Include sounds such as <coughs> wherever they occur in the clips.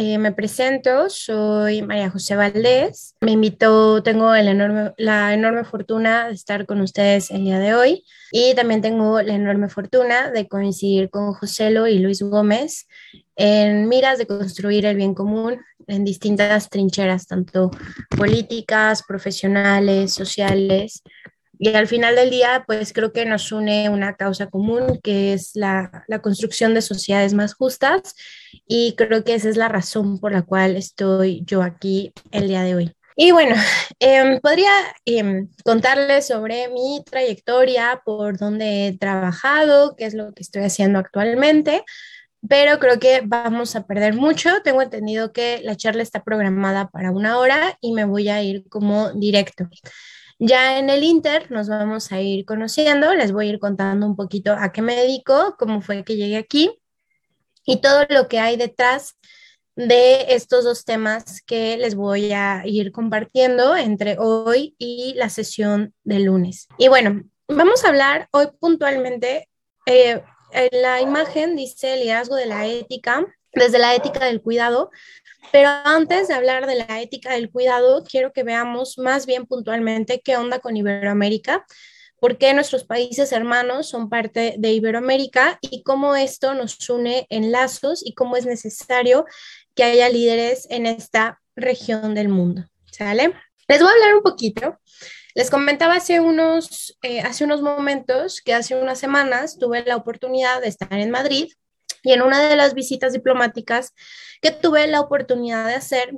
eh, me presento, soy María José Valdés. Me invitó, tengo el enorme, la enorme fortuna de estar con ustedes el día de hoy y también tengo la enorme fortuna de coincidir con Joselo y Luis Gómez en miras de construir el bien común en distintas trincheras, tanto políticas, profesionales, sociales, y al final del día, pues creo que nos une una causa común, que es la, la, construcción de sociedades más justas. Y creo que esa es la razón por la cual estoy yo aquí el día de hoy. Y bueno, <laughs> eh, podría eh, contarles sobre mi trayectoria, por dónde he trabajado, qué es lo que estoy haciendo actualmente, pero creo que vamos a perder mucho. Tengo entendido que la charla está programada para una hora y me voy a ir como directo. Ya en el Inter nos vamos a ir conociendo, les voy a ir contando un poquito a qué me dedico, cómo fue que llegué aquí y todo lo que hay detrás de estos dos temas que les voy a ir compartiendo entre hoy y la sesión de lunes. Y bueno, vamos a hablar hoy puntualmente, eh, en la imagen dice liderazgo de la ética, desde la ética del cuidado, pero antes de hablar de la ética del cuidado, quiero que veamos más bien puntualmente qué onda con Iberoamérica, por qué nuestros países hermanos son parte de Iberoamérica y cómo esto nos une en lazos y cómo es necesario que haya líderes en esta región del mundo. ¿Sale? Les voy a hablar un poquito. Les comentaba hace unos, eh, hace unos momentos que hace unas semanas tuve la oportunidad de estar en Madrid y en una de las visitas diplomáticas que tuve la oportunidad de hacer,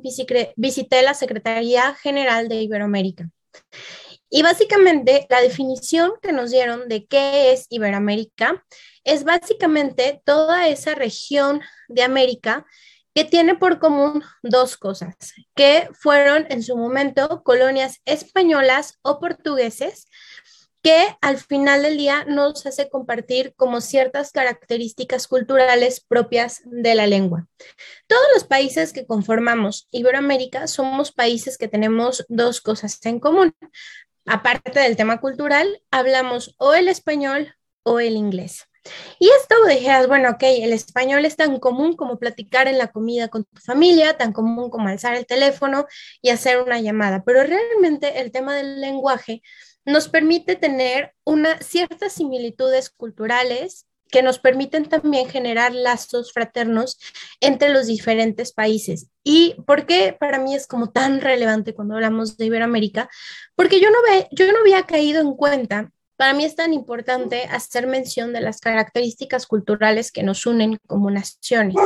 visité la Secretaría General de Iberoamérica. Y básicamente la definición que nos dieron de qué es Iberoamérica es básicamente toda esa región de América que tiene por común dos cosas, que fueron en su momento colonias españolas o portugueses, que al final del día nos hace compartir como ciertas características culturales propias de la lengua. Todos los países que conformamos Iberoamérica somos países que tenemos dos cosas en común. Aparte del tema cultural, hablamos o el español o el inglés. Y esto dijeras, bueno, ok, el español es tan común como platicar en la comida con tu familia, tan común como alzar el teléfono y hacer una llamada, pero realmente el tema del lenguaje nos permite tener una, ciertas similitudes culturales que nos permiten también generar lazos fraternos entre los diferentes países. ¿Y por qué para mí es como tan relevante cuando hablamos de Iberoamérica? Porque yo no, ve, yo no había caído en cuenta, para mí es tan importante hacer mención de las características culturales que nos unen como naciones.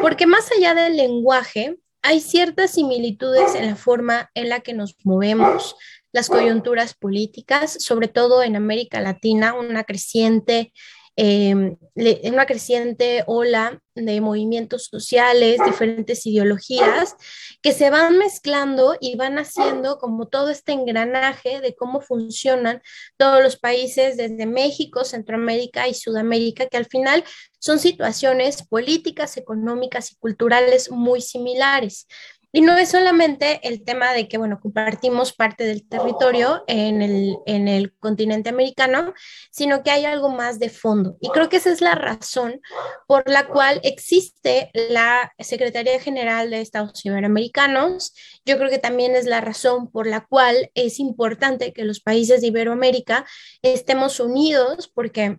Porque más allá del lenguaje, hay ciertas similitudes en la forma en la que nos movemos, las coyunturas políticas, sobre todo en América Latina, una creciente, eh, una creciente ola de movimientos sociales, diferentes ideologías que se van mezclando y van haciendo como todo este engranaje de cómo funcionan todos los países desde México, Centroamérica y Sudamérica, que al final son situaciones políticas, económicas y culturales muy similares. Y no es solamente el tema de que, bueno, compartimos parte del territorio en el, en el continente americano, sino que hay algo más de fondo. Y creo que esa es la razón por la cual existe la Secretaría General de Estados Iberoamericanos. Yo creo que también es la razón por la cual es importante que los países de Iberoamérica estemos unidos porque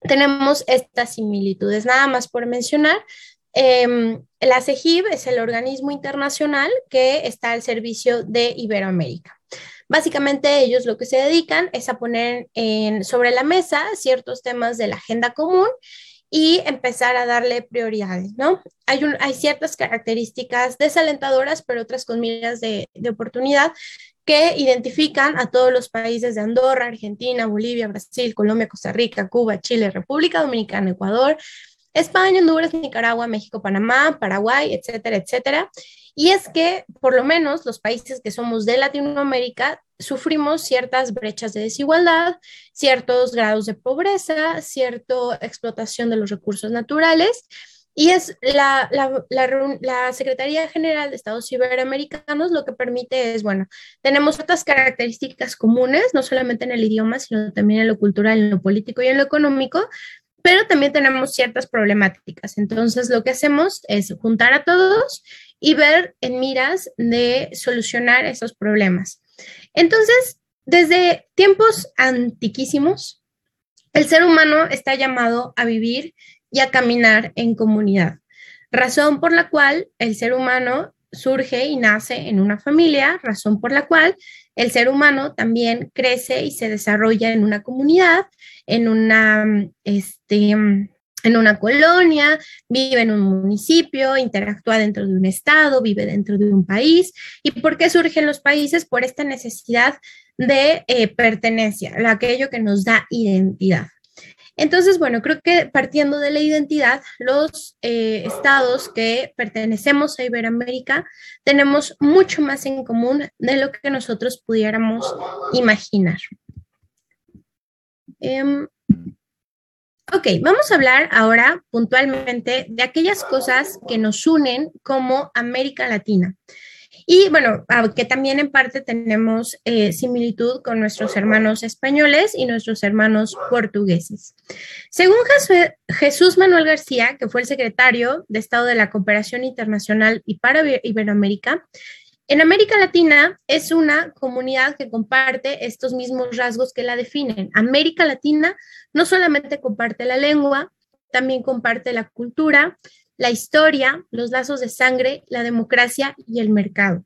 tenemos estas similitudes. Nada más por mencionar, eh, la CEGIB es el organismo internacional que está al servicio de Iberoamérica. Básicamente ellos lo que se dedican es a poner sobre la mesa ciertos temas de la agenda común y empezar a darle prioridades, ¿no? Hay, hay ciertas características desalentadoras, pero otras con miras de, de oportunidad que identifican a todos los países de Andorra, Argentina, Bolivia, Brasil, Colombia, Costa Rica, Cuba, Chile, República Dominicana, Ecuador, España, Honduras, Nicaragua, México, Panamá, Paraguay, etcétera, etcétera. Y es que por lo menos los países que somos de Latinoamérica sufrimos ciertas brechas de desigualdad, ciertos grados de pobreza, cierta explotación de los recursos naturales. Y es la, la, la, Secretaría General de Estados Iberoamericanos lo que permite es, bueno, tenemos otras características comunes, no solamente en el idioma, sino también en lo cultural, en lo político y en lo económico, pero también tenemos ciertas problemáticas. Entonces, lo que hacemos es juntar a todos y ver en miras de solucionar esos problemas. Entonces, desde tiempos antiquísimos, el ser humano está llamado a vivir y a caminar en comunidad, razón por la cual el ser humano surge y nace en una familia, razón por la cual el ser humano también crece y se desarrolla en una comunidad, en una, este, en una colonia, vive en un municipio, interactúa dentro de un estado, vive dentro de un país. ¿Y por qué surgen los países? Por esta necesidad de eh, pertenencia, aquello que nos da identidad. Entonces, bueno, creo que partiendo de la identidad, los eh, estados que pertenecemos a Iberoamérica tenemos mucho más en común de lo que nosotros pudiéramos imaginar. Em, ok, vamos a hablar ahora puntualmente de aquellas cosas que nos unen como América Latina. Y bueno, que también en parte tenemos eh, similitud con nuestros hermanos españoles y nuestros hermanos portugueses. Según Jesús Manuel García, que fue el secretario de Estado de la Cooperación Internacional y para Iberoamérica, en América Latina es una comunidad que comparte estos mismos rasgos que la definen. América Latina no solamente comparte la lengua, también comparte la cultura, la historia, los lazos de sangre, la democracia y el mercado.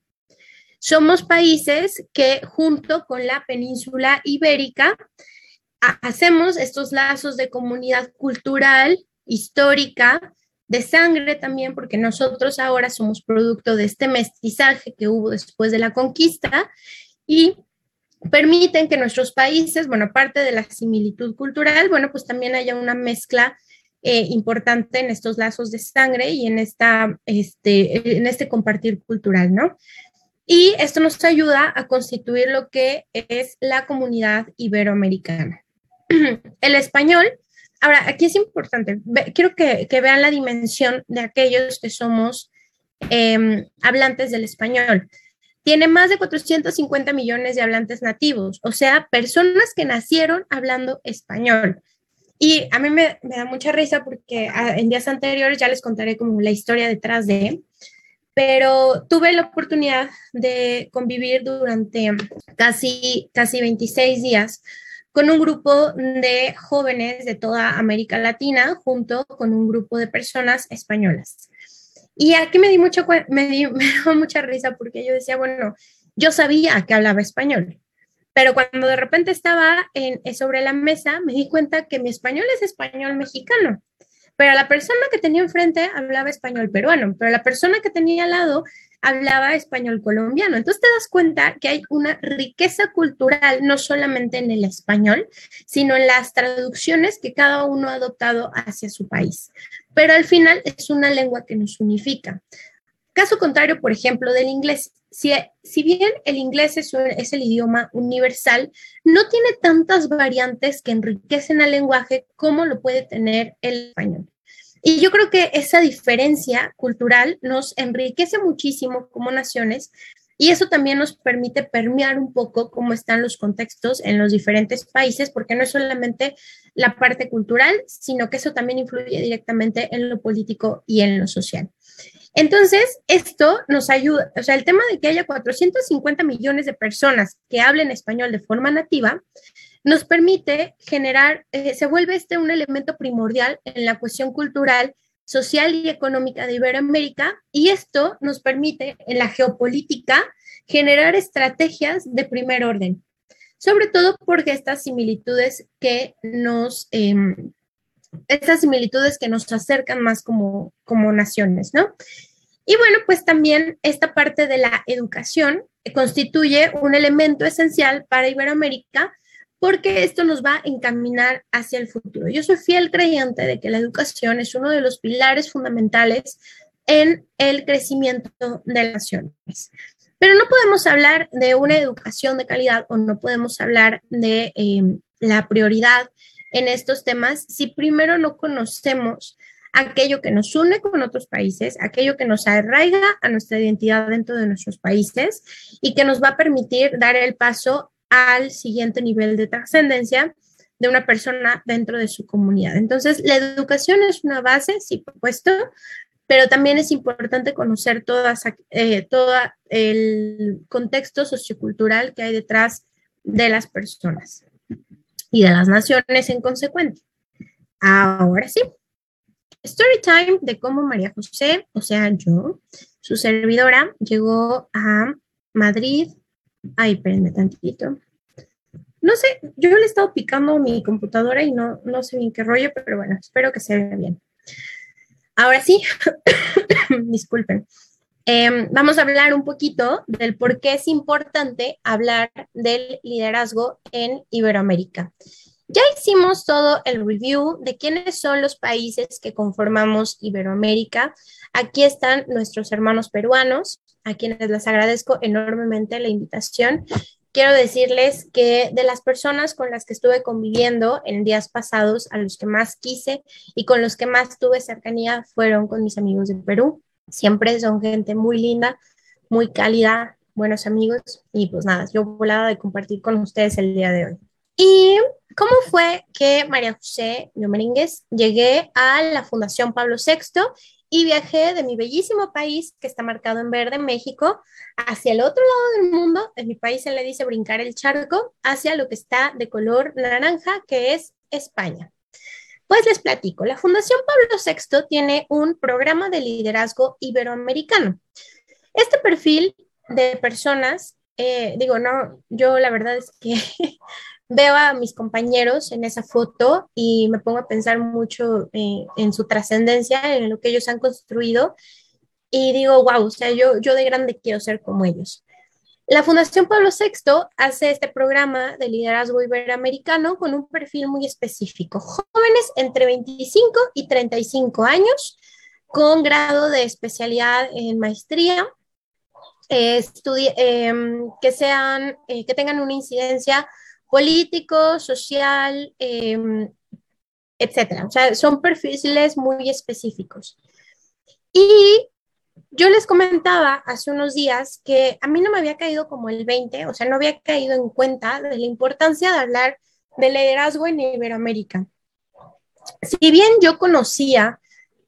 Somos países que junto con la península ibérica hacemos estos lazos de comunidad cultural, histórica, de sangre también, porque nosotros ahora somos producto de este mestizaje que hubo después de la conquista y permiten que nuestros países, bueno, aparte de la similitud cultural, bueno, pues también haya una mezcla eh, importante en estos lazos de sangre y en, esta, este, en este compartir cultural, ¿no? Y esto nos ayuda a constituir lo que es la comunidad iberoamericana. <clears throat> El español, ahora aquí es importante, quiero que, vean la dimensión de aquellos que somos em, hablantes del español. Tiene más de 450 millones de hablantes nativos, o sea, personas que nacieron hablando español. Y a mí me, da mucha risa porque ah, en días anteriores ya les contaré como la historia detrás de, pero tuve la oportunidad de convivir durante casi, casi 26 días con un grupo de jóvenes de toda América Latina junto con un grupo de personas españolas. Y aquí me di mucho, me, di, <laughs> me dio mucha risa porque yo decía, bueno, yo sabía que hablaba español, pero cuando de repente estaba eh, sobre la mesa, me di cuenta que mi español es español mexicano, pero la persona que tenía enfrente hablaba español peruano, pero la persona que tenía al lado hablaba español colombiano. Entonces te das cuenta que hay una riqueza cultural, no solamente en el español, sino en las traducciones que cada uno ha adoptado hacia su país. Pero al final es una lengua que nos unifica. Caso contrario, por ejemplo, del inglés. Si, bien el inglés es, es, el idioma universal, no tiene tantas variantes que enriquecen al lenguaje como lo puede tener el español. Y yo creo que esa diferencia cultural nos enriquece muchísimo como naciones y eso también nos permite permear un poco cómo están los contextos en los diferentes países, porque no es solamente la parte cultural, sino que eso también influye directamente en lo político y en lo social. Entonces, esto nos ayuda, o sea, el tema de que haya 450 millones de personas que hablen español de forma nativa, nos permite generar, eh, se vuelve este un elemento primordial en la cuestión cultural, social y económica de Iberoamérica, y esto nos permite en la geopolítica generar estrategias de primer orden, sobre todo porque estas similitudes que nos... Em, estas similitudes que nos acercan más como, como naciones, ¿no? Y bueno, pues también esta parte de la educación constituye un elemento esencial para Iberoamérica porque esto nos va a encaminar hacia el futuro. Yo soy fiel creyente de que la educación es uno de los pilares fundamentales en el crecimiento de las naciones. Pero no podemos hablar de una educación de calidad o no podemos hablar de eh, la prioridad en estos temas si primero no conocemos aquello que nos une con otros países, aquello que nos arraiga a nuestra identidad dentro de nuestros países y que nos va a permitir dar el paso al siguiente nivel de trascendencia de una persona dentro de su comunidad. Entonces, la educación es una base, sí, por supuesto, pero también es importante conocer todas, eh, todo el contexto sociocultural que hay detrás de las personas y de las naciones en consecuencia. Ahora sí, story time de cómo María José, o sea, yo, su servidora, llegó a Madrid. Ay, espérenme tantito. No sé, yo le he estado picando mi computadora y no, no sé bien qué rollo, pero bueno, espero que se vea bien. Ahora sí, <coughs> disculpen. Em, vamos a hablar un poquito del por qué es importante hablar del liderazgo en Iberoamérica. Ya hicimos todo el review de quiénes son los países que conformamos Iberoamérica. Aquí están nuestros hermanos peruanos, a quienes les agradezco enormemente la invitación quiero decirles que de las personas con las que estuve conviviendo en días pasados, a los que más quise y con los que más tuve cercanía fueron con mis amigos de Perú. Siempre son gente muy linda, muy cálida, buenos amigos y pues nada, yo volada de compartir con ustedes el día de hoy. ¿Y cómo fue que María José Yo llegué a la Fundación Pablo VI y viajé de mi bellísimo país, que está marcado en verde, México, hacia el otro lado del mundo, en mi país se le dice brincar el charco, hacia lo que está de color naranja, que es España. Pues les platico, la Fundación Pablo VI tiene un programa de liderazgo iberoamericano. Este perfil de personas, eh, digo, no, yo la verdad es que <laughs> veo a mis compañeros en esa foto y me pongo a pensar mucho eh, en su trascendencia, en lo que ellos han construido y digo, wow, o sea, yo, yo de grande quiero ser como ellos. La Fundación Pablo VI hace este programa de liderazgo iberoamericano con un perfil muy específico. Jóvenes entre 25 y 35 años con grado de especialidad en maestría, eh, em, que, eh, que tengan una incidencia político, social, em, etcétera. O sea, son perfiles muy específicos. Y yo les comentaba hace unos días que a mí no me había caído como el 20, o sea, no había caído en cuenta de la importancia de hablar de liderazgo en Iberoamérica. Si bien yo conocía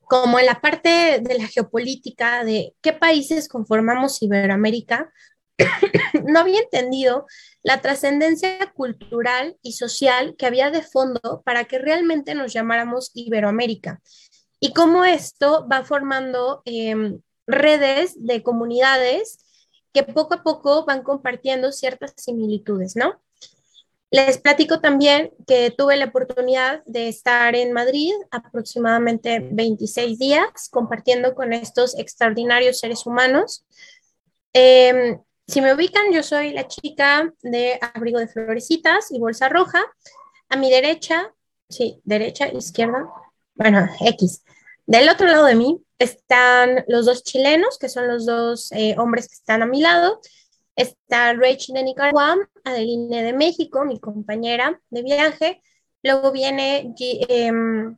como en la parte de la geopolítica de qué países conformamos Iberoamérica, <coughs> no había entendido la trascendencia cultural y social que había de fondo para que realmente nos llamáramos Iberoamérica y cómo esto va formando em, redes de comunidades que poco a poco van compartiendo ciertas similitudes, ¿no? Les platico también que tuve la oportunidad de estar en Madrid aproximadamente 26 días compartiendo con estos extraordinarios seres humanos. Eh, si me ubican, yo soy la chica de abrigo de florecitas y bolsa roja. A mi derecha, sí, derecha, izquierda, bueno, X. Del otro lado de mí están los dos chilenos, que son los dos eh, hombres que están a mi lado. Está Rachel de Nicaragua, Adeline de México, mi compañera de viaje. Luego viene em,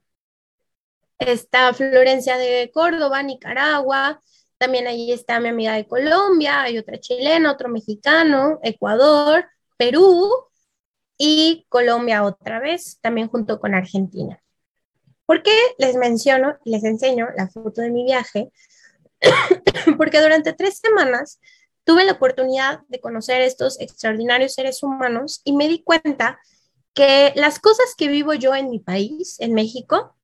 está Florencia de Córdoba, Nicaragua. También allí está mi amiga de Colombia, hay otra chilena, otro mexicano, Ecuador, Perú y Colombia otra vez, también junto con Argentina. ¿Por qué les menciono les enseño la foto de mi viaje? <coughs> Porque durante tres semanas tuve la oportunidad de conocer estos extraordinarios seres humanos y me di cuenta que las cosas que vivo yo en mi país, en México,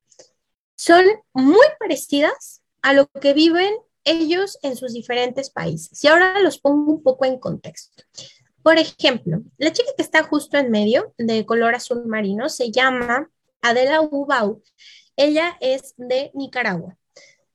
son muy parecidas a lo que viven ellos en sus diferentes países. Y ahora los pongo un poco en contexto. Por ejemplo, la chica que está justo en medio, de color azul marino, se llama Adela Ubau. Ella es de Nicaragua.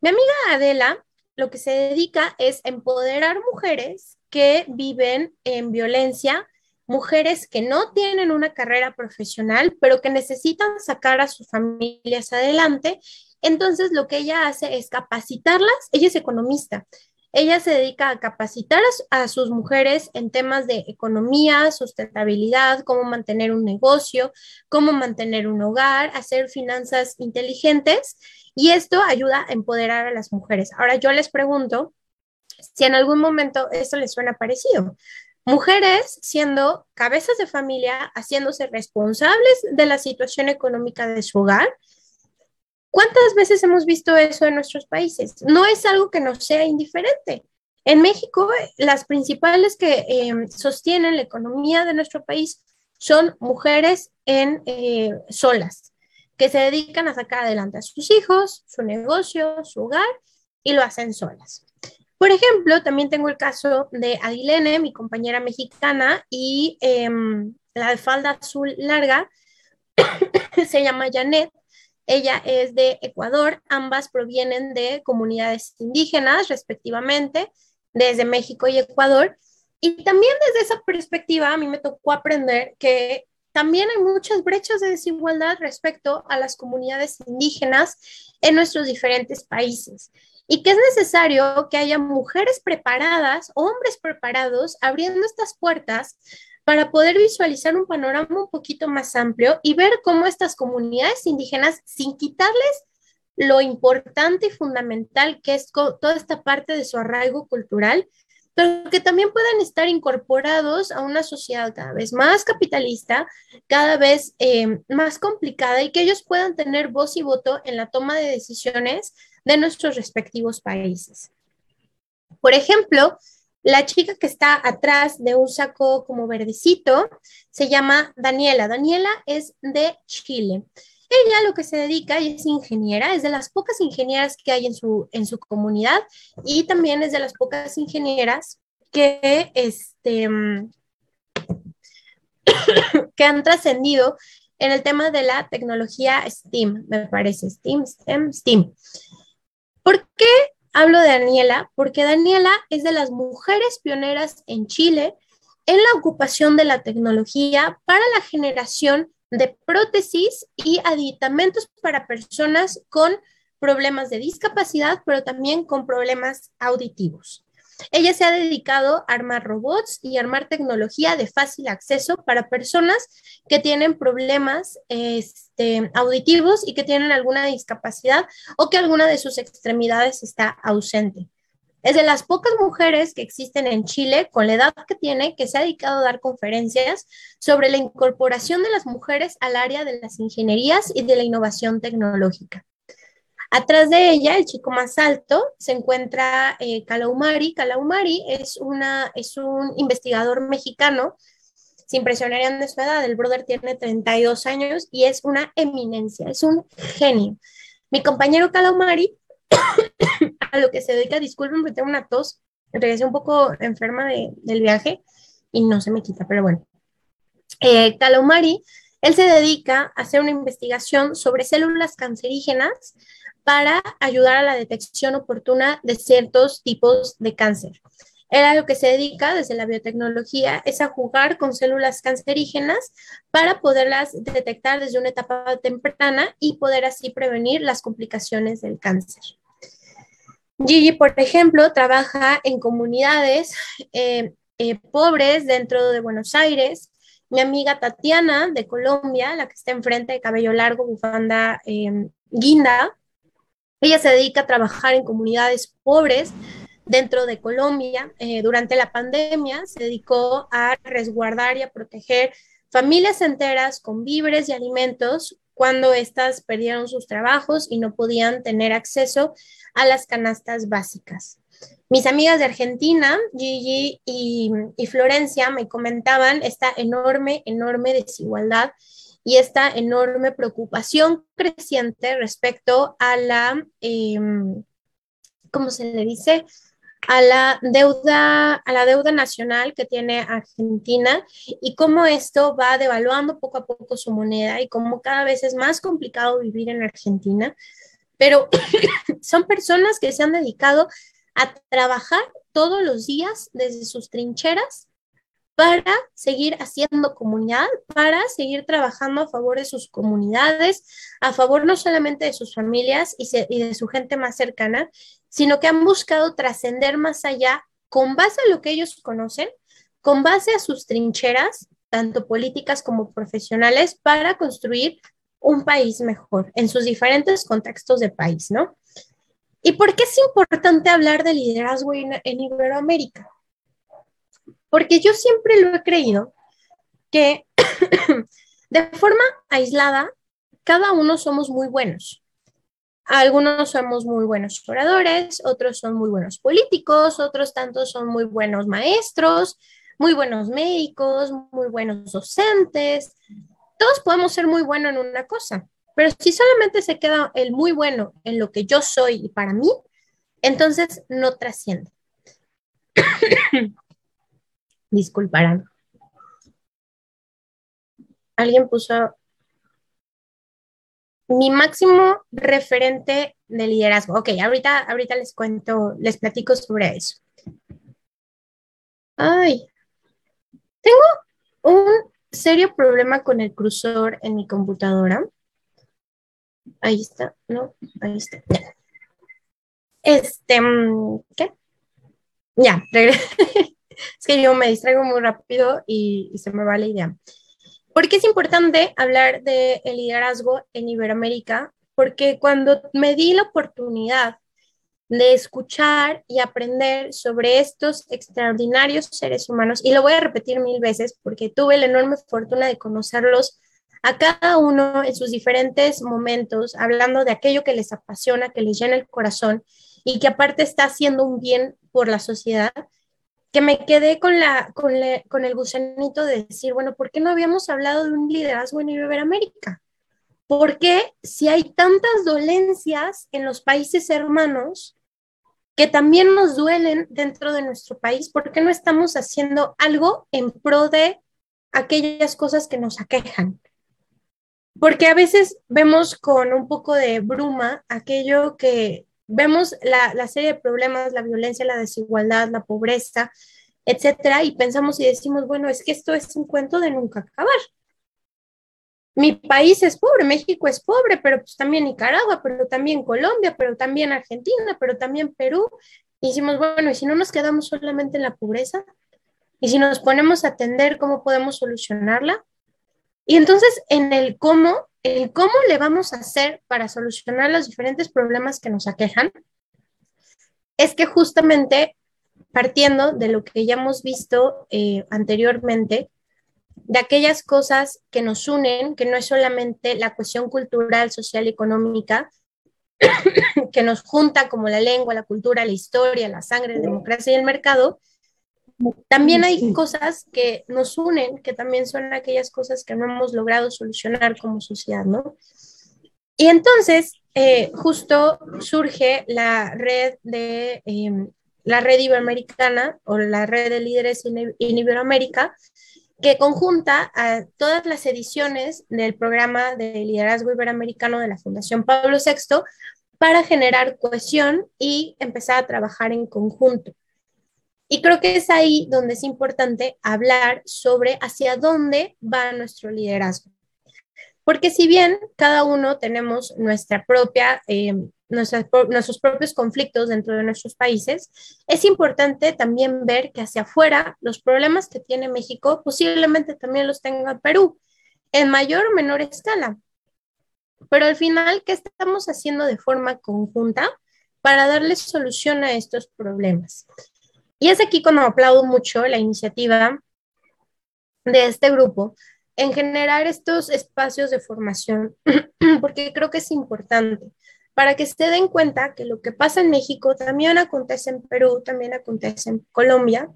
Mi amiga Adela lo que se dedica es empoderar mujeres que viven en violencia, mujeres que no tienen una carrera profesional, pero que necesitan sacar a sus familias adelante entonces, lo que ella hace es capacitarlas. Ella es economista. Ella se dedica a capacitar a, sus mujeres en temas de economía, sustentabilidad, cómo mantener un negocio, cómo mantener un hogar, hacer finanzas inteligentes. Y esto ayuda a empoderar a las mujeres. Ahora yo les pregunto si en algún momento esto les suena parecido. mujeres siendo cabezas de familia, haciéndose responsables de la situación económica de su hogar. ¿Cuántas veces hemos visto eso en nuestros países? No es algo que nos sea indiferente. En México, las principales que em, sostienen la economía de nuestro país son mujeres en eh, solas, que se dedican a sacar adelante a sus hijos, su negocio, su hogar, y lo hacen solas. Por ejemplo, también tengo el caso de Adilene, mi compañera mexicana, y em, la de falda azul larga <coughs> se llama Janet. Ella es de Ecuador, ambas provienen de comunidades indígenas, respectivamente, desde México y Ecuador. Y también desde esa perspectiva, a mí me tocó aprender que también hay muchas brechas de desigualdad respecto a las comunidades indígenas en nuestros diferentes países y que es necesario que haya mujeres preparadas, hombres preparados, abriendo estas puertas para poder visualizar un panorama un poquito más amplio y ver cómo estas comunidades indígenas, sin quitarles lo importante y fundamental que es toda esta parte de su arraigo cultural, pero que también puedan estar incorporados a una sociedad cada vez más capitalista, cada vez eh, más complicada y que ellos puedan tener voz y voto en la toma de decisiones de nuestros respectivos países. Por ejemplo, la chica que está atrás de un saco como verdecito se llama Daniela. Daniela es de Chile. Ella lo que se dedica es ingeniera, es de las pocas ingenieras que hay en su, en su comunidad y también es de las pocas ingenieras que, este, <coughs> que han trascendido en el tema de la tecnología STEAM, me parece, STEAM, STEM, STEAM. ¿Por qué hablo de Daniela? Porque Daniela es de las mujeres pioneras en Chile en la ocupación de la tecnología para la generación de prótesis y aditamentos para personas con problemas de discapacidad, pero también con problemas auditivos. Ella se ha dedicado a armar robots y armar tecnología de fácil acceso para personas que tienen problemas este, auditivos y que tienen alguna discapacidad o que alguna de sus extremidades está ausente. Es de las pocas mujeres que existen en Chile, con la edad que tiene, que se ha dedicado a dar conferencias sobre la incorporación de las mujeres al área de las ingenierías y de la innovación tecnológica. Atrás de ella, el chico más alto, se encuentra eh, Calaumari. Calaumari es, una, es un investigador mexicano, se impresionarían de su edad, el brother tiene 32 años y es una eminencia, es un genio. Mi compañero Calaumari <coughs> a lo que se dedica, disculpen porque tengo una tos, regresé un poco enferma del viaje y no se me quita, pero bueno. Eh, Calomari, él se dedica a hacer una investigación sobre células cancerígenas para ayudar a la detección oportuna de ciertos tipos de cáncer. Él a lo que se dedica desde la biotecnología es a jugar con células cancerígenas para poderlas detectar desde una etapa temprana y poder así prevenir las complicaciones del cáncer. Gigi, por ejemplo, trabaja en comunidades eh, eh, pobres dentro de Buenos Aires. Mi amiga Tatiana de Colombia, la que está enfrente de cabello largo, bufanda eh, guinda, ella se dedica a trabajar en comunidades pobres dentro de Colombia. durante la pandemia se dedicó a resguardar y a proteger familias enteras con víveres y alimentos cuando éstas perdieron sus trabajos y no podían tener acceso a las canastas básicas. Mis amigas de Argentina, Gigi y, Florencia, me comentaban esta enorme, enorme desigualdad y esta enorme preocupación creciente respecto a la, em, ¿cómo se le dice? a la deuda, a la deuda nacional que tiene Argentina y cómo esto va devaluando poco a poco su moneda y cómo cada vez es más complicado vivir en Argentina. Pero <coughs> son personas que se han dedicado a trabajar todos los días desde sus trincheras para seguir haciendo comunidad, para seguir trabajando a favor de sus comunidades, a favor no solamente de sus familias y, de su gente más cercana, sino que han buscado trascender más allá con base a lo que ellos conocen, con base a sus trincheras, tanto políticas como profesionales, para construir un país mejor en sus diferentes contextos de país, ¿no? ¿Y por qué es importante hablar de liderazgo en, Iberoamérica? Porque yo siempre lo he creído que <clears throat> de forma aislada, cada uno somos muy buenos. Algunos somos muy buenos oradores, otros son muy buenos políticos, otros tantos son muy buenos maestros, muy buenos médicos, muy buenos docentes. Todos podemos ser muy buenos en una cosa, pero si solamente se queda el muy bueno en lo que yo soy y para mí, entonces no trasciende. <clears throat> Disculparán. Alguien puso mi máximo referente de liderazgo. Ok, ahorita, ahorita les cuento, les platico sobre eso. Ay, tengo un serio problema con el cursor en mi computadora. Ahí está, no, ahí está. Este, mm, ¿qué? Ya, <laughs> <laughs> es que yo me distraigo muy rápido y, y se me va la idea. ¿Por qué es importante hablar de el liderazgo en Iberoamérica? Porque cuando me di la oportunidad de escuchar y aprender sobre estos extraordinarios seres humanos, y lo voy a repetir mil veces porque tuve la enorme fortuna de conocerlos a cada uno en sus diferentes momentos, hablando de aquello que les apasiona, que les llena el corazón y que aparte está haciendo un bien por la sociedad, que me quedé con, la, con, el gusanito de decir, bueno, ¿por qué no habíamos hablado de un liderazgo en Iberoamérica? ¿Por qué si hay tantas dolencias en los países hermanos que también nos duelen dentro de nuestro país, ¿por qué no estamos haciendo algo en pro de aquellas cosas que nos aquejan? Porque a veces vemos con un poco de bruma aquello que vemos la, serie de problemas, la violencia, la desigualdad, la pobreza, etcétera, y pensamos y decimos, bueno, es que esto es un cuento de nunca acabar. Mi país es pobre, México es pobre, pero pues también Nicaragua, pero también Colombia, pero también Argentina, pero también Perú. Y decimos, bueno, ¿y si no nos quedamos solamente en la pobreza? ¿Y si nos ponemos a atender cómo podemos solucionarla? Y entonces, en el cómo, el cómo le vamos a hacer para solucionar los diferentes problemas que nos aquejan, es que justamente partiendo de lo que ya hemos visto eh, anteriormente, de aquellas cosas que nos unen, que no es solamente la cuestión cultural, social y económica, <coughs> que nos junta como la lengua, la cultura, la historia, la sangre, la democracia y el mercado, también hay cosas que nos unen, que también son aquellas cosas que no hemos logrado solucionar como sociedad, ¿no? Y entonces, eh, justo surge la red de em, la red iberoamericana o la red de líderes en, Iberoamérica, que conjunta a todas las ediciones del programa de liderazgo iberoamericano de la Fundación Pablo VI para generar cohesión y empezar a trabajar en conjunto. Y creo que es ahí donde es importante hablar sobre hacia dónde va nuestro liderazgo. Porque si bien cada uno tenemos nuestra propia, eh, nuestros propios conflictos dentro de nuestros países, es importante también ver que hacia afuera los problemas que tiene México posiblemente también los tenga Perú, en mayor o menor escala. Pero al final, ¿qué estamos haciendo de forma conjunta para darle solución a estos problemas? Y es aquí cuando aplaudo mucho la iniciativa de este grupo en generar estos espacios de formación, <clears throat> porque creo que es importante para que se den cuenta que lo que pasa en México también acontece en Perú, también acontece en Colombia,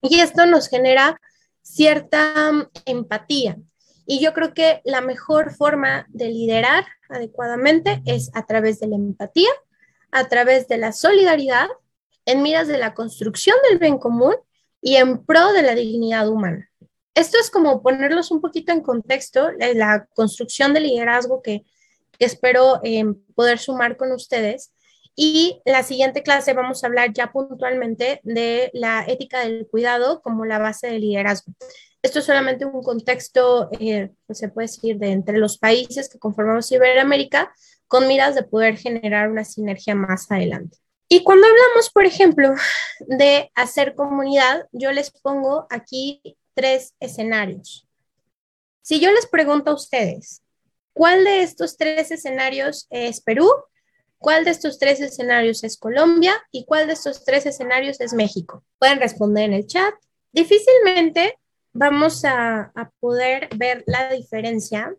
y esto nos genera cierta mm, empatía. Y yo creo que la mejor forma de liderar adecuadamente es a través de la empatía, a través de la solidaridad en miras de la construcción del bien común y en pro de la dignidad humana. Esto es como ponerlos un poquito en contexto, la construcción del liderazgo que, espero eh, poder sumar con ustedes. Y la siguiente clase vamos a hablar ya puntualmente de la ética del cuidado como la base del liderazgo. Esto es solamente un contexto, eh, pues se puede decir, de entre los países que conformamos Iberoamérica, con miras de poder generar una sinergia más adelante. Y cuando hablamos, por ejemplo, de hacer comunidad, yo les pongo aquí tres escenarios. Si yo les pregunto a ustedes, ¿cuál de estos tres escenarios es Perú? ¿Cuál de estos tres escenarios es Colombia? ¿Y cuál de estos tres escenarios es México? Pueden responder en el chat difícilmente vamos a, poder ver la diferencia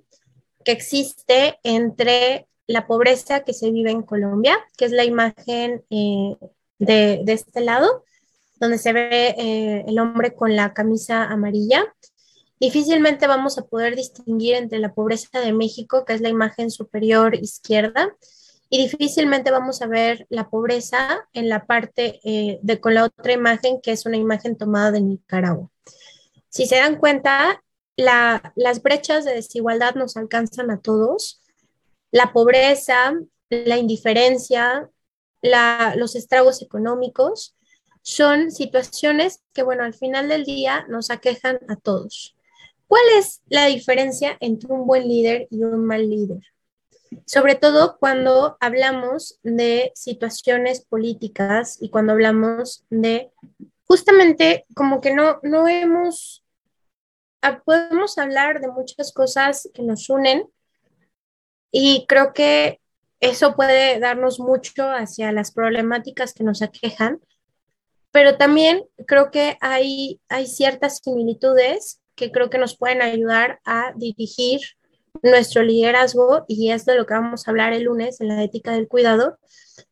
que existe entre la pobreza que se vive en Colombia, que es la imagen eh, de, este lado, donde se ve eh, el hombre con la camisa amarilla. Difícilmente vamos a poder distinguir entre la pobreza de México, que es la imagen superior izquierda, y difícilmente vamos a ver la pobreza en la parte eh, de con la otra imagen, que es una imagen tomada de Nicaragua. Si se dan cuenta, las brechas de desigualdad nos alcanzan a todos. La pobreza, la indiferencia, los estragos económicos son situaciones que, bueno, al final del día nos aquejan a todos. ¿Cuál es la diferencia entre un buen líder y un mal líder? Sobre todo cuando hablamos de situaciones políticas y cuando hablamos de justamente como que no, no hemos, ah, podemos hablar de muchas cosas que nos unen y creo que eso puede darnos mucho hacia las problemáticas que nos aquejan, pero también creo que hay, hay ciertas similitudes que creo que nos pueden ayudar a dirigir nuestro liderazgo y es de lo que vamos a hablar el lunes en la ética del cuidado.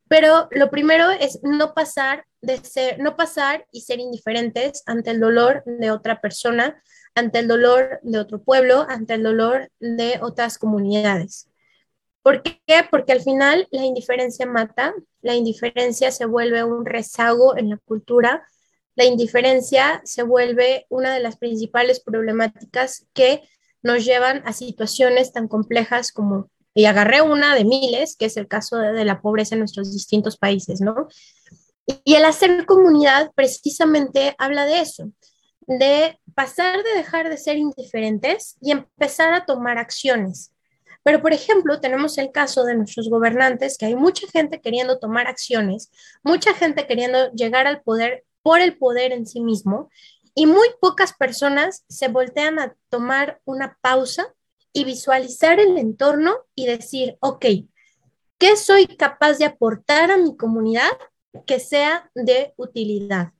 Pero lo primero es no pasar de ser, no pasar y ser indiferentes ante el dolor de otra persona, ante el dolor de otro pueblo, ante el dolor de otras comunidades. ¿Por qué? Porque al final la indiferencia mata, la indiferencia se vuelve un rezago en la cultura, la indiferencia se vuelve una de las principales problemáticas que nos llevan a situaciones tan complejas como, y agarré una de miles, que es el caso de, de la pobreza en nuestros distintos países, ¿no? Y el hacer comunidad precisamente habla de eso, de pasar de dejar de ser indiferentes y empezar a tomar acciones. Pero, por ejemplo, tenemos el caso de nuestros gobernantes, que hay mucha gente queriendo tomar acciones, mucha gente queriendo llegar al poder por el poder en sí mismo, y muy pocas personas se voltean a tomar una pausa y visualizar el entorno y decir, ok, ¿qué soy capaz de aportar a mi comunidad que sea de utilidad.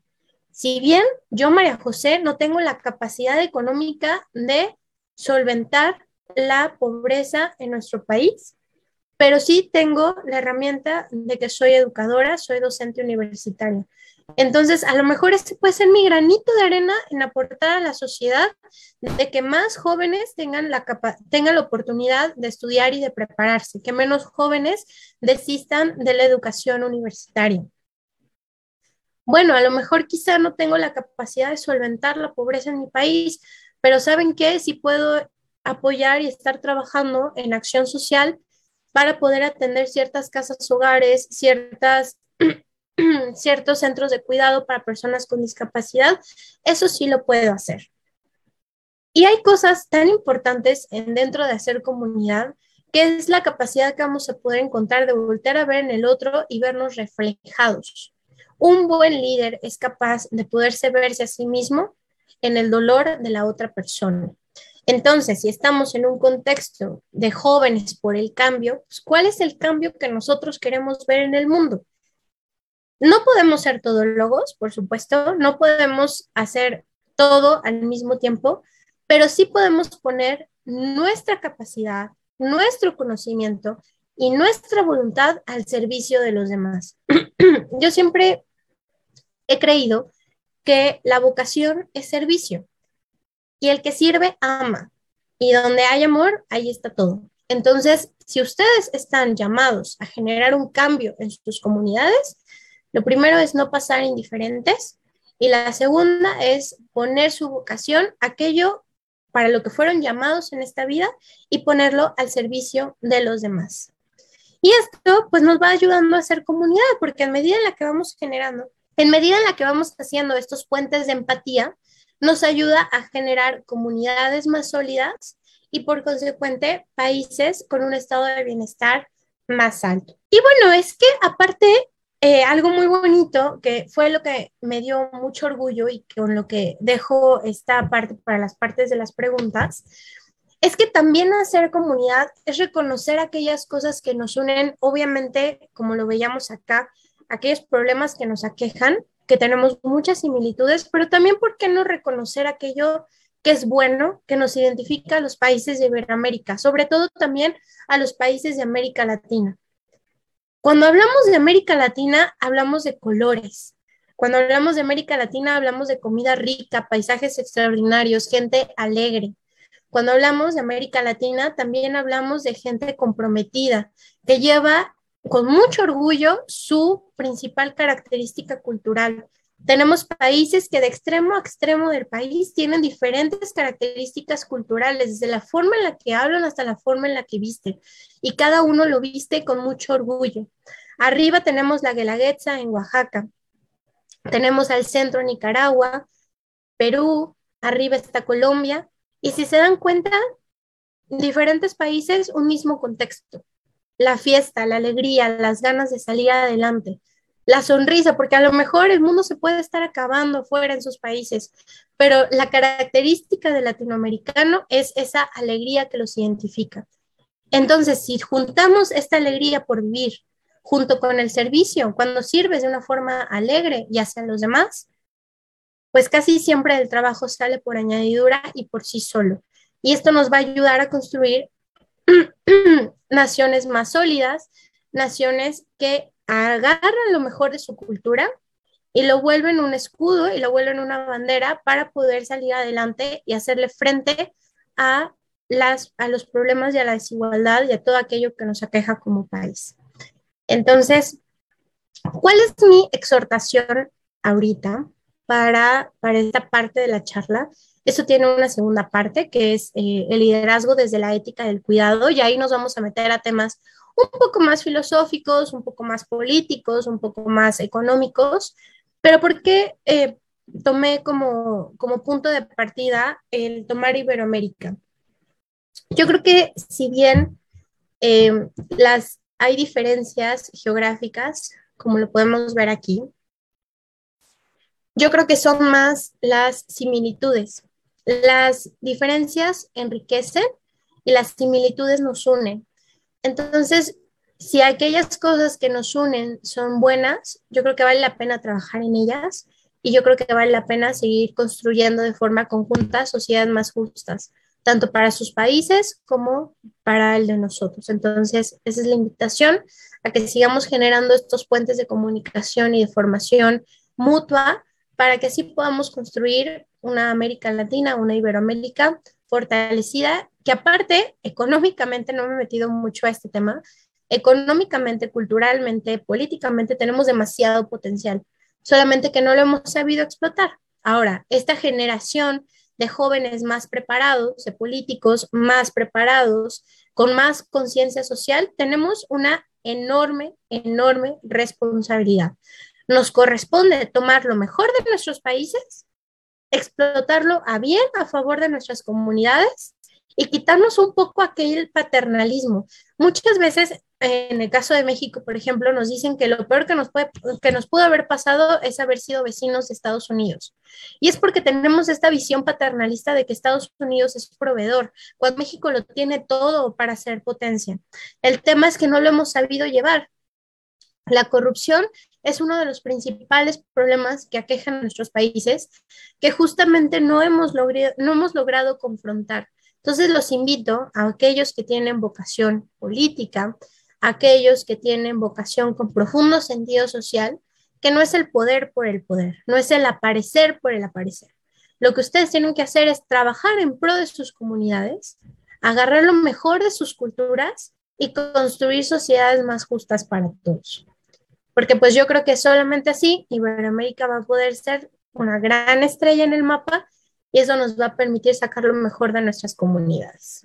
Si bien yo, María José, no tengo la capacidad económica de solventar la pobreza en nuestro país, pero sí tengo la herramienta de que soy educadora, soy docente universitaria. Entonces, a lo mejor este puede ser mi granito de arena en aportar a la sociedad de que más jóvenes tengan la, tengan la oportunidad de estudiar y de prepararse, que menos jóvenes desistan de la educación universitaria bueno, a lo mejor quizá no tengo la capacidad de solventar la pobreza en mi país, pero ¿saben qué? Si puedo apoyar y estar trabajando en acción social para poder atender ciertas casas hogares, ciertas, <clears throat> ciertos centros de cuidado para personas con discapacidad, eso sí lo puedo hacer. Y hay cosas tan importantes en, dentro de hacer comunidad que es la capacidad que vamos a poder encontrar de voltear a ver en el otro y vernos reflejados. Un buen líder es capaz de poderse verse a sí mismo en el dolor de la otra persona. Entonces, si estamos en un contexto de jóvenes por el cambio, pues, ¿cuál es el cambio que nosotros queremos ver en el mundo? No podemos ser todólogos, por supuesto, no podemos hacer todo al mismo tiempo, pero sí podemos poner nuestra capacidad, nuestro conocimiento y nuestra voluntad al servicio de los demás. <clears throat> Yo siempre he creído que la vocación es servicio y el que sirve ama y donde hay amor, ahí está todo. Entonces, si ustedes están llamados a generar un cambio en sus comunidades, lo primero es no pasar indiferentes y la segunda es poner su vocación, aquello para lo que fueron llamados en esta vida y ponerlo al servicio de los demás. Y esto pues nos va ayudando a hacer comunidad, porque en medida en la que vamos generando, en medida en la que vamos haciendo estos puentes de empatía, nos ayuda a generar comunidades más sólidas y por consecuente países con un estado de bienestar más alto. Y bueno, es que aparte, eh, algo muy bonito que fue lo que me dio mucho orgullo y con lo que dejo esta parte para las partes de las preguntas, es que también hacer comunidad es reconocer aquellas cosas que nos unen, obviamente, como lo veíamos acá, aquellos problemas que nos aquejan, que tenemos muchas similitudes, pero también, ¿por qué no reconocer aquello que es bueno, que nos identifica a los países de Iberoamérica, sobre todo también a los países de América Latina? Cuando hablamos de América Latina, hablamos de colores. Cuando hablamos de América Latina, hablamos de comida rica, paisajes extraordinarios, gente alegre. Cuando hablamos de América Latina, también hablamos de gente comprometida, que lleva con mucho orgullo su principal característica cultural. Tenemos países que de extremo a extremo del país tienen diferentes características culturales, desde la forma en la que hablan hasta la forma en la que visten, y cada uno lo viste con mucho orgullo. Arriba tenemos la Guelaguetza en Oaxaca. Tenemos al centro Nicaragua, Perú, arriba está Colombia. Y si se dan cuenta, diferentes países, un mismo contexto. La fiesta, la alegría, las ganas de salir adelante, la sonrisa, porque a lo mejor el mundo se puede estar acabando fuera en sus países, pero la característica del latinoamericano es esa alegría que los identifica. Entonces, si juntamos esta alegría por vivir, junto con el servicio, cuando sirves de una forma alegre y hacia los demás, pues casi siempre el trabajo sale por añadidura y por sí solo. Y esto nos va a ayudar a construir <clears throat> naciones más sólidas, naciones que agarran lo mejor de su cultura y lo vuelven un escudo y lo vuelven una bandera para poder salir adelante y hacerle frente a, las, a los problemas y a la desigualdad y a todo aquello que nos aqueja como país. Entonces, ¿cuál es mi exhortación ahorita para, para esta parte de la charla? Eso tiene una segunda parte, que es eh, el liderazgo desde la ética del cuidado, y ahí nos vamos a meter a temas un poco más filosóficos, un poco más políticos, un poco más económicos, pero ¿por qué eh, tomé como, como punto de partida el tomar Iberoamérica? Yo creo que si bien eh, las hay diferencias geográficas, como lo podemos ver aquí. Yo creo que son más las similitudes. Las diferencias enriquecen y las similitudes nos unen. Entonces, si aquellas cosas que nos unen son buenas, yo creo que vale la pena trabajar en ellas y yo creo que vale la pena seguir construyendo de forma conjunta sociedades más justas tanto para sus países como para el de nosotros. Entonces, esa es la invitación a que sigamos generando estos puentes de comunicación y de formación mutua para que así podamos construir una América Latina, una Iberoamérica fortalecida, que aparte, económicamente, no me he metido mucho a este tema, económicamente, culturalmente, políticamente, tenemos demasiado potencial, solamente que no lo hemos sabido explotar. Ahora, esta generación de jóvenes más preparados, de políticos más preparados, con más conciencia social, tenemos una enorme, enorme responsabilidad. Nos corresponde tomar lo mejor de nuestros países, explotarlo a bien a favor de nuestras comunidades y quitarnos un poco aquel paternalismo. Muchas veces, en el caso de México, por ejemplo, nos dicen que lo peor que nos, puede, que nos pudo haber pasado es haber sido vecinos de Estados Unidos. Y es porque tenemos esta visión paternalista de que Estados Unidos es proveedor, cuando México lo tiene todo para ser potencia. El tema es que no lo hemos sabido llevar. La corrupción es uno de los principales problemas que aquejan a nuestros países, que justamente no hemos, no hemos logrado confrontar. Entonces los invito a aquellos que tienen vocación política, a aquellos que tienen vocación con profundo sentido social, que no es el poder por el poder, no es el aparecer por el aparecer. Lo que ustedes tienen que hacer es trabajar en pro de sus comunidades, agarrar lo mejor de sus culturas y construir sociedades más justas para todos. Porque pues yo creo que solamente así Iberoamérica va a poder ser una gran estrella en el mapa y eso nos va a permitir sacar lo mejor de nuestras comunidades.